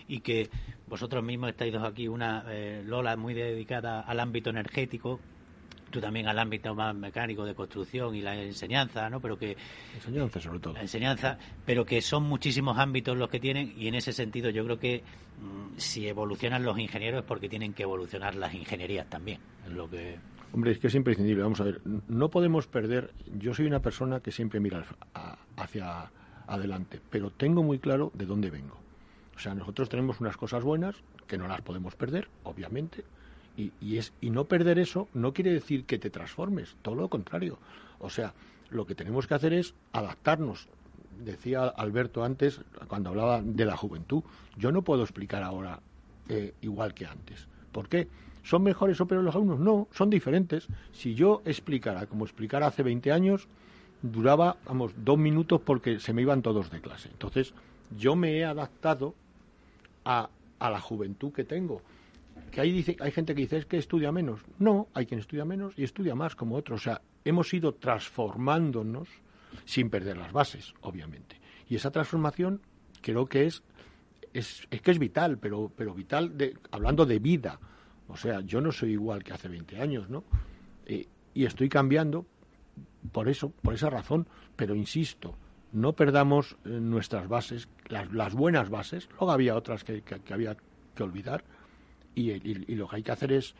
Y que vosotros mismos estáis dos aquí, una eh, Lola muy dedicada al ámbito energético, tú también al ámbito más mecánico de construcción y la enseñanza, ¿no? Pero que
enseñanza sobre todo.
La enseñanza, pero que son muchísimos ámbitos los que tienen y en ese sentido yo creo que mm, si evolucionan los ingenieros es porque tienen que evolucionar las ingenierías también, es lo que
Hombre, es que es imprescindible. Vamos a ver, no podemos perder. Yo soy una persona que siempre mira hacia adelante, pero tengo muy claro de dónde vengo. O sea, nosotros tenemos unas cosas buenas que no las podemos perder, obviamente, y, es, y no perder eso no quiere decir que te transformes, todo lo contrario. O sea, lo que tenemos que hacer es adaptarnos. Decía Alberto antes, cuando hablaba de la juventud, yo no puedo explicar ahora eh, igual que antes. ¿Por qué? ¿Son mejores o peores los alumnos? No, son diferentes. Si yo explicara como explicara hace 20 años, duraba, vamos, dos minutos porque se me iban todos de clase. Entonces, yo me he adaptado a, a la juventud que tengo que hay, dice, hay gente que dice es que estudia menos. No, hay quien estudia menos y estudia más como otros. O sea, hemos ido transformándonos sin perder las bases, obviamente. Y esa transformación creo que es, es, que es vital, pero, pero vital de, hablando de vida. O sea, yo no soy igual que hace 20 años, ¿no? Eh, y estoy cambiando por eso, por esa razón, pero insisto, no perdamos eh, nuestras bases, las, las, buenas bases, luego había otras que había que olvidar, y, lo que hay que hacer es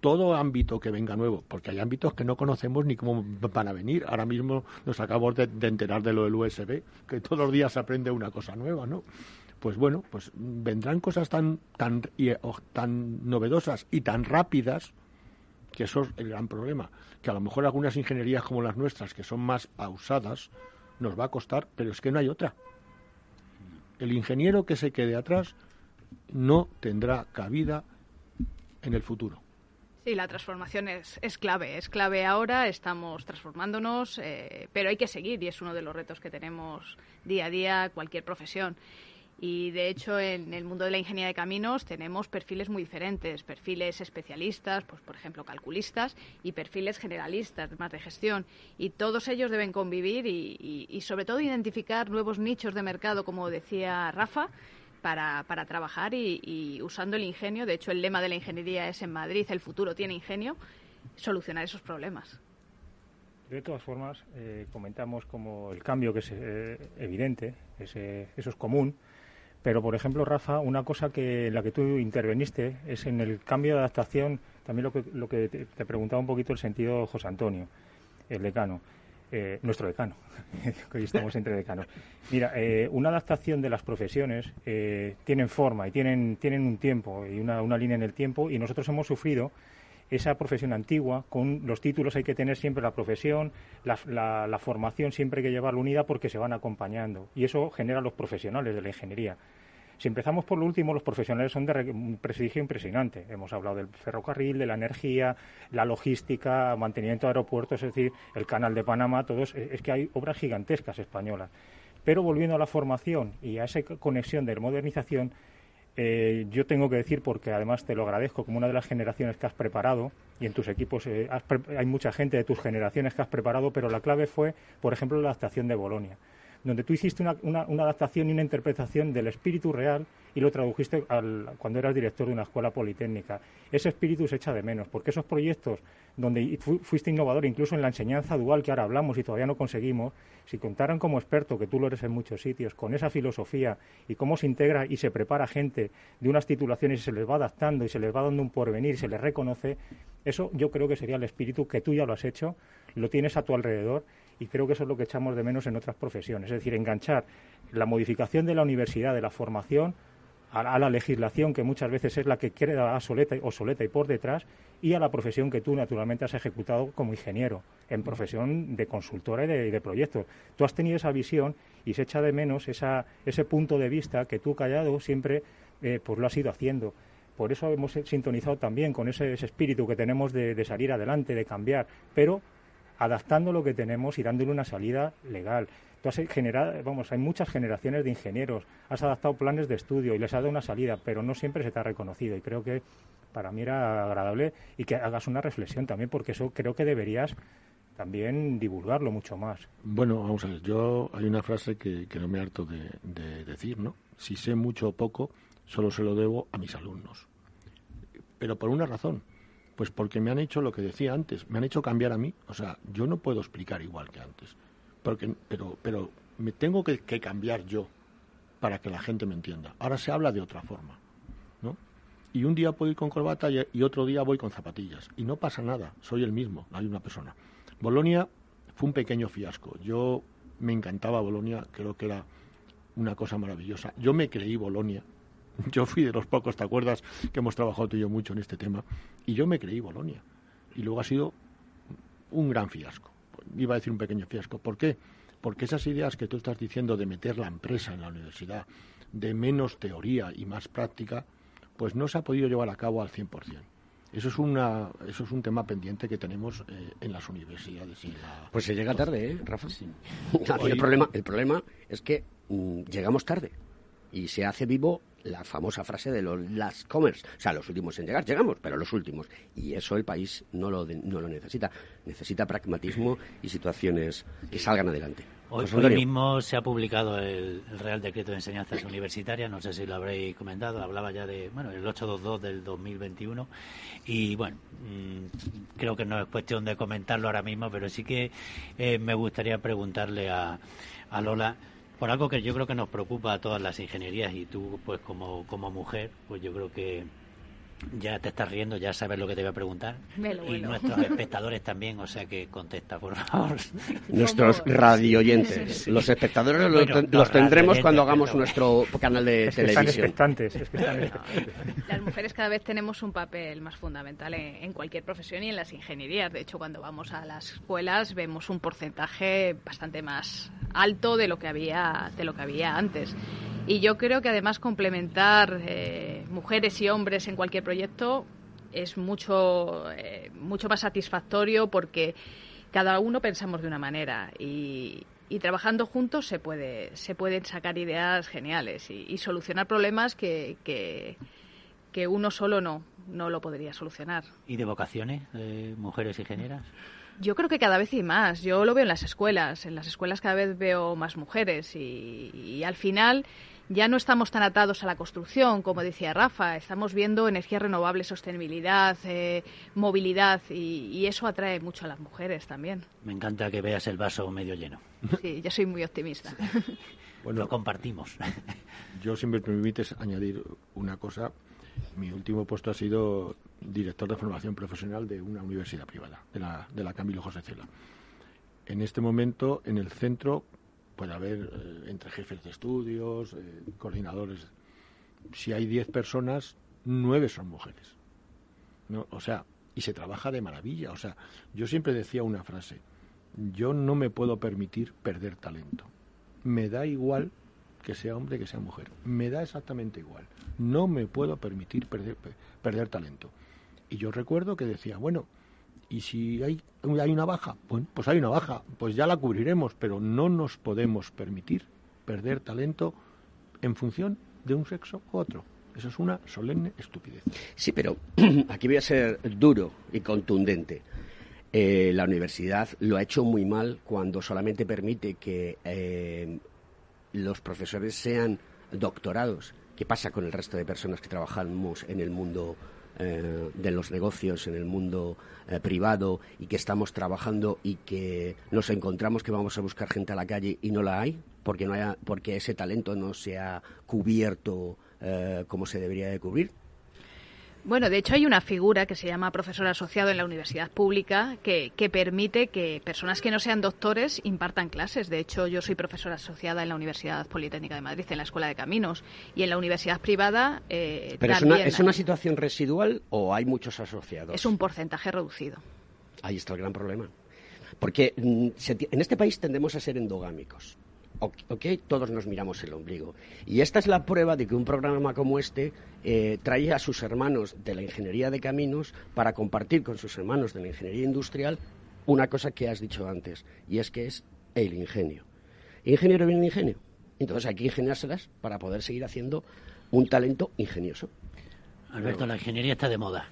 todo ámbito que venga nuevo, porque hay ámbitos que no conocemos ni cómo van a venir. Ahora mismo nos acabamos de, enterar de lo del USB, que todos los días se aprende una cosa nueva, ¿no? Pues bueno, pues vendrán cosas tan, tan, tan novedosas y tan rápidas que eso es el gran problema. Que a lo mejor algunas ingenierías como las nuestras, que son más pausadas, nos va a costar, pero es que no hay otra. El ingeniero que se quede atrás no tendrá cabida en el futuro.
Sí, la transformación es, es clave, es clave ahora, estamos transformándonos, eh, pero hay que seguir y es uno de los retos que tenemos día a día cualquier profesión. Y de hecho, en el mundo de la ingeniería de caminos tenemos perfiles muy diferentes, perfiles especialistas, pues por ejemplo calculistas, y perfiles generalistas, más de gestión. Y todos ellos deben convivir y, y sobre todo identificar nuevos nichos de mercado, como decía Rafa, para, para trabajar y, usando el ingenio, de hecho el lema de la ingeniería es en Madrid, el futuro tiene ingenio, solucionar esos problemas.
De todas formas, eh, comentamos como el cambio que es eh, evidente, ese, eso es común, pero por ejemplo, Rafa, una cosa que en la que tú interveniste es en el cambio de adaptación, también lo que, lo que te, te preguntaba un poquito el sentido José Antonio, el decano. Eh, nuestro decano, hoy estamos entre decanos. Mira, eh, una adaptación de las profesiones eh, tienen forma y tienen, tienen un tiempo y una, una línea en el tiempo y nosotros hemos sufrido esa profesión antigua, con los títulos hay que tener siempre la profesión, la, la, la formación siempre hay que llevarla unida porque se van acompañando y eso genera los profesionales de la ingeniería. Si empezamos por lo último, los profesionales son de un prestigio impresionante. Hemos hablado del ferrocarril, de la energía, la logística, mantenimiento de aeropuertos, es decir, el canal de Panamá, todos. Es que hay obras gigantescas españolas. Pero volviendo a la formación y a esa conexión de modernización, eh, yo tengo que decir, porque además te lo agradezco, como una de las generaciones que has preparado, y en tus equipos eh, hay mucha gente de tus generaciones que has preparado, pero la clave fue, por ejemplo, la adaptación de Bolonia. Donde tú hiciste una, adaptación y una interpretación del espíritu real y lo tradujiste al, cuando eras director de una escuela politécnica. Ese espíritu se echa de menos, porque esos proyectos donde fuiste innovador, incluso en la enseñanza dual que ahora hablamos y todavía no conseguimos, si contaran como experto, que tú lo eres en muchos sitios, con esa filosofía y cómo se integra y se prepara gente de unas titulaciones y se les va adaptando y se les va dando un porvenir y se les reconoce, eso yo creo que sería el espíritu que tú ya lo has hecho, lo tienes a tu alrededor y creo que eso es lo que echamos de menos en otras profesiones, es decir, enganchar la modificación de la universidad, de la formación, a, la legislación, que muchas veces es la que queda obsoleta, obsoleta y por detrás, y a la profesión que tú naturalmente has ejecutado como ingeniero, en profesión de consultora y de, proyectos. Tú has tenido esa visión y se echa de menos esa, ese punto de vista que tú callado siempre eh, pues lo has ido haciendo. Por eso hemos sintonizado también con ese, espíritu que tenemos de, de salir adelante, de cambiar, pero adaptando lo que tenemos y dándole una salida legal. Tú has generado, vamos, hay muchas generaciones de ingenieros, has adaptado planes de estudio y les has dado una salida, pero no siempre se te ha reconocido y creo que para mí era agradable y que hagas una reflexión también, porque eso creo que deberías también divulgarlo mucho más.
Bueno, vamos a ver, yo hay una frase que, no me harto de, de decir, ¿no? Si sé mucho o poco, solo se lo debo a mis alumnos. Pero por una razón, pues porque me han hecho lo que decía antes, me han hecho cambiar a mí. O sea, yo no puedo explicar igual que antes pero, pero me tengo que, cambiar yo para que la gente me entienda. Ahora se habla de otra forma, ¿no? Y un día puedo ir con corbata y, otro día voy con zapatillas. Y no pasa nada, soy el mismo, hay una persona. Bolonia fue un pequeño fiasco. Yo me encantaba Bolonia, creo que era una cosa maravillosa. Yo me creí Bolonia. Yo fui de los pocos, ¿te acuerdas? Que hemos trabajado tú y yo mucho en este tema. Y yo me creí Bolonia. Y luego ha sido un gran fiasco iba a decir un pequeño fiasco. ¿Por qué? Porque esas ideas que tú estás diciendo de meter la empresa en la universidad, de menos teoría y más práctica, pues no se ha podido llevar a cabo al 100%. Eso es, una, eso es un tema pendiente que tenemos eh, en las universidades.
Pues se llega tarde, ¿eh, Rafa? Sí. el, problema, el problema es que mm, llegamos tarde y se hace vivo la famosa frase de los last comers, o sea, los últimos en llegar, llegamos, pero los últimos. Y eso el país no lo, no lo necesita. Necesita pragmatismo y situaciones que salgan adelante.
Hoy, hoy mismo se ha publicado el, Real Decreto de Enseñanzas Universitarias, no sé si lo habréis comentado, hablaba ya de, bueno, el 822 del 2021 y bueno, mm, creo que no es cuestión de comentarlo ahora mismo, pero sí que eh, me gustaría preguntarle a, a Lola por algo que yo creo que nos preocupa a todas las ingenierías y tú pues como, como mujer pues yo creo que ya te estás riendo, ya sabes lo que te voy a preguntar. y nuestros espectadores también, o sea que contesta, por favor.
Nuestros radioyentes. Los espectadores los, tendremos cuando hagamos nuestro canal de televisión.
Las mujeres cada vez tenemos un papel más fundamental en, cualquier profesión y en las ingenierías. De hecho, cuando vamos a las escuelas vemos un porcentaje bastante más alto de lo que había, de lo que había antes. Y yo creo que además complementar eh, mujeres y hombres en cualquier proyecto es mucho, eh, mucho más satisfactorio porque cada uno pensamos de una manera y, trabajando juntos se puede se pueden sacar ideas geniales y, solucionar problemas que, que, uno solo no no lo podría solucionar.
¿Y de vocaciones, mujeres ingenieras?
Yo creo que cada vez hay más. Yo lo veo en las escuelas. En las escuelas cada vez veo más mujeres y, y al final ya no estamos tan atados a la construcción, como decía Rafa, estamos viendo energías renovables, sostenibilidad, eh, movilidad y, eso atrae mucho a las mujeres también.
Me encanta que veas el vaso medio lleno.
Sí, yo soy muy optimista.
Bueno, lo compartimos.
Yo, siempre me permites añadir una cosa, mi último puesto ha sido director de formación profesional de una universidad privada, de la, de la Camilo José Cela. En este momento, en el centro, puede haber eh, entre jefes de estudios, eh, coordinadores. Si hay 10 personas, 9 son mujeres. ¿no? O sea, y se trabaja de maravilla. O sea, yo siempre decía una frase, yo no me puedo permitir perder talento. Me da igual que sea hombre que sea mujer. Me da exactamente igual. No me puedo permitir perder, perder talento. Y yo recuerdo que decía, bueno, y si hay, hay una baja, bueno, pues hay una baja, pues ya la cubriremos, pero no nos podemos permitir perder talento en función de un sexo u otro. Eso es una solemne estupidez.
Sí, pero aquí voy a ser duro y contundente. Eh, la universidad lo ha hecho muy mal cuando solamente permite que eh, los profesores sean doctorados. ¿Qué pasa con el resto de personas que trabajamos en el mundo eh, de los negocios, en el mundo eh, privado y que estamos trabajando y que nos encontramos que vamos a buscar gente a la calle y no la hay porque no haya, porque ese talento no se ha cubierto eh, como se debería de cubrir?
Bueno, de hecho hay una figura que se llama profesor asociado en la universidad pública que, que, permite que personas que no sean doctores impartan clases. De hecho, yo soy profesora asociada en la Universidad Politécnica de Madrid, en la Escuela de Caminos, y en la universidad privada eh,
¿Pero
también
es una, es una situación residual o hay muchos asociados?
es un porcentaje reducido.
Ahí está el gran problema. Porque mm, en este país tendemos a ser endogámicos. ¿Ok? Todos nos miramos el ombligo. Y esta es la prueba de que un programa como este eh, trae a sus hermanos de la ingeniería de caminos para compartir con sus hermanos de la ingeniería industrial una cosa que has dicho antes, y es que es el ingenio. Ingeniero viene el ingenio. Entonces hay que ingeniárselas para poder seguir haciendo un talento ingenioso.
Alberto, la ingeniería está de moda.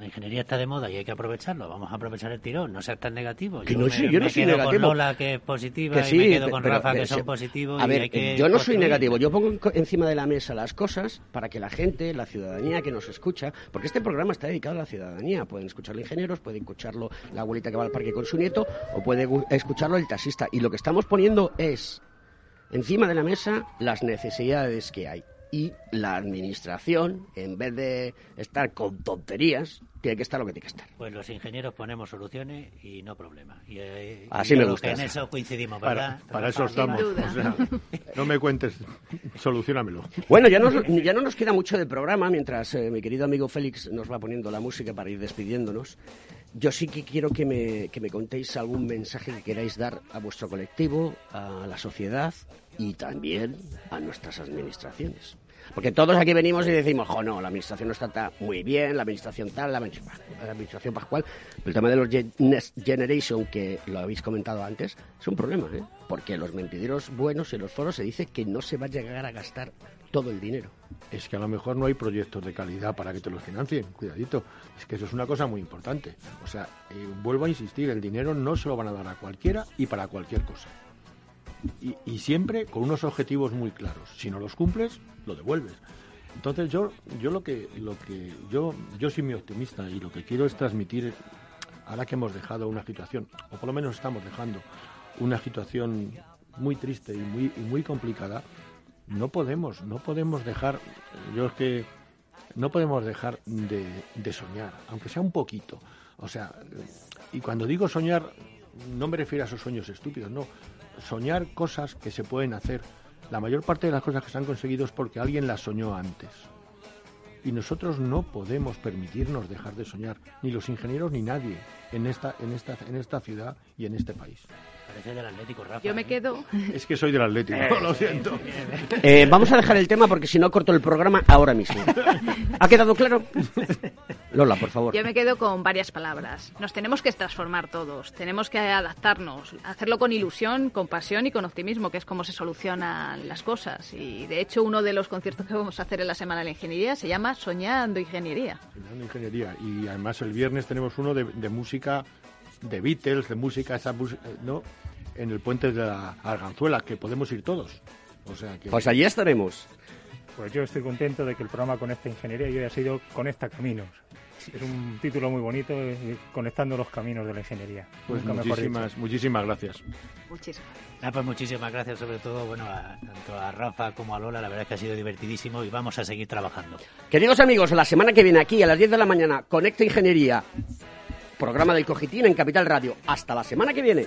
La ingeniería está de moda y hay que aprovecharlo. Vamos a aprovechar el tirón, no seas tan negativo.
Que no
me,
soy- yo no soy
quedo
negativo.
con Lola, que es positiva,
Que
y
sí,
me quedo con
pero-
Rafa,
pero
que son
se-
positivos.
A
y
ver,
hay que
yo no soy negativo. Yo pongo encima de la mesa las cosas para que la gente, la ciudadanía que nos escucha, porque este programa está dedicado a la ciudadanía. Pueden escucharlo ingenieros, pueden escucharlo la abuelita que va al parque con su nieto, o puede escucharlo el taxista. Y lo que estamos poniendo es encima de la mesa las necesidades que hay. Y la administración, en vez de estar con tonterías, tiene que estar lo que tiene que estar.
Pues los ingenieros ponemos soluciones y no problemas. Y, eh,
Así
y yo
me gusta.
que en eso coincidimos, ¿verdad?
para eso estamos. O sea, no me cuentes, solucionamelo.
Bueno, ya, nos- ya no nos queda mucho de programa mientras eh, mi querido amigo Félix nos va poniendo la música para ir despidiéndonos. Yo sí que quiero que me, que me contéis algún mensaje que queráis dar a vuestro colectivo, a la sociedad y también a nuestras administraciones. Porque todos aquí venimos y decimos, jo, no, la administración no está ta- muy bien, la administración tal, la, admi- la administración pascual. Pero el tema de los Next Generation, que lo habéis comentado antes, es un problema, ¿eh? Porque los mentideros buenos en los foros se dice que no se va a llegar a gastar todo el dinero.
Es que a lo mejor no hay proyectos de calidad para que te los financien. Cuidadito. Es que eso es una cosa muy importante. O sea, eh, vuelvo a insistir, el dinero no se lo van a dar a cualquiera y para cualquier cosa. Y, y siempre con unos objetivos muy claros. Si no los cumples, lo devuelves. Entonces yo, yo lo que, lo que, yo, yo soy muy optimista y lo que quiero es transmitir, ahora que hemos dejado una situación, o por lo menos estamos dejando una situación muy triste y muy, muy complicada, no podemos, no podemos dejar, yo es que no podemos dejar de, de soñar, aunque sea un poquito. O sea, y cuando digo soñar, no me refiero a esos sueños estúpidos, no. Soñar cosas que se pueden hacer. La mayor parte de las cosas que se han conseguido es porque alguien las soñó antes. Y nosotros no podemos permitirnos dejar de soñar, ni los ingenieros ni nadie, en esta, en esta, en esta ciudad y en este país.
Parece del Atlético, Rafa.
Yo me
¿eh?
quedo.
Es que soy del Atlético,
Eh,
lo siento.
Eh, vamos a dejar el tema porque si no corto el programa ahora mismo. ¿Ha quedado claro? Lola, por favor.
Yo me quedo con varias palabras. Nos tenemos que transformar todos, tenemos que adaptarnos, hacerlo con ilusión, con pasión y con optimismo, que es como se solucionan las cosas. Y de hecho, uno de los conciertos que vamos a hacer en la Semana de la Ingeniería se llama Soñando Ingeniería.
Estudiando ingeniería. Y además el viernes tenemos uno de, de música de Beatles, de música, esa música, ¿no? En el puente de la Arganzuela, que podemos ir todos. O sea que.
Pues allí estaremos.
Pues yo estoy contento de que el programa Conecta Ingeniería y hoy ha sido Conecta Caminos. Es un título muy bonito, eh, conectando los caminos de la ingeniería.
Pues
Nunca
muchísimas, muchísimas gracias.
Muchísimas.
Ah, pues muchísimas gracias, sobre todo, bueno, a, tanto a Rafa como a Lola. La verdad es que ha sido divertidísimo y vamos a seguir trabajando.
Queridos amigos, la semana que viene aquí a las 10 de la mañana, Conecta Ingeniería, programa del Cogitín en Capital Radio. Hasta la semana que viene.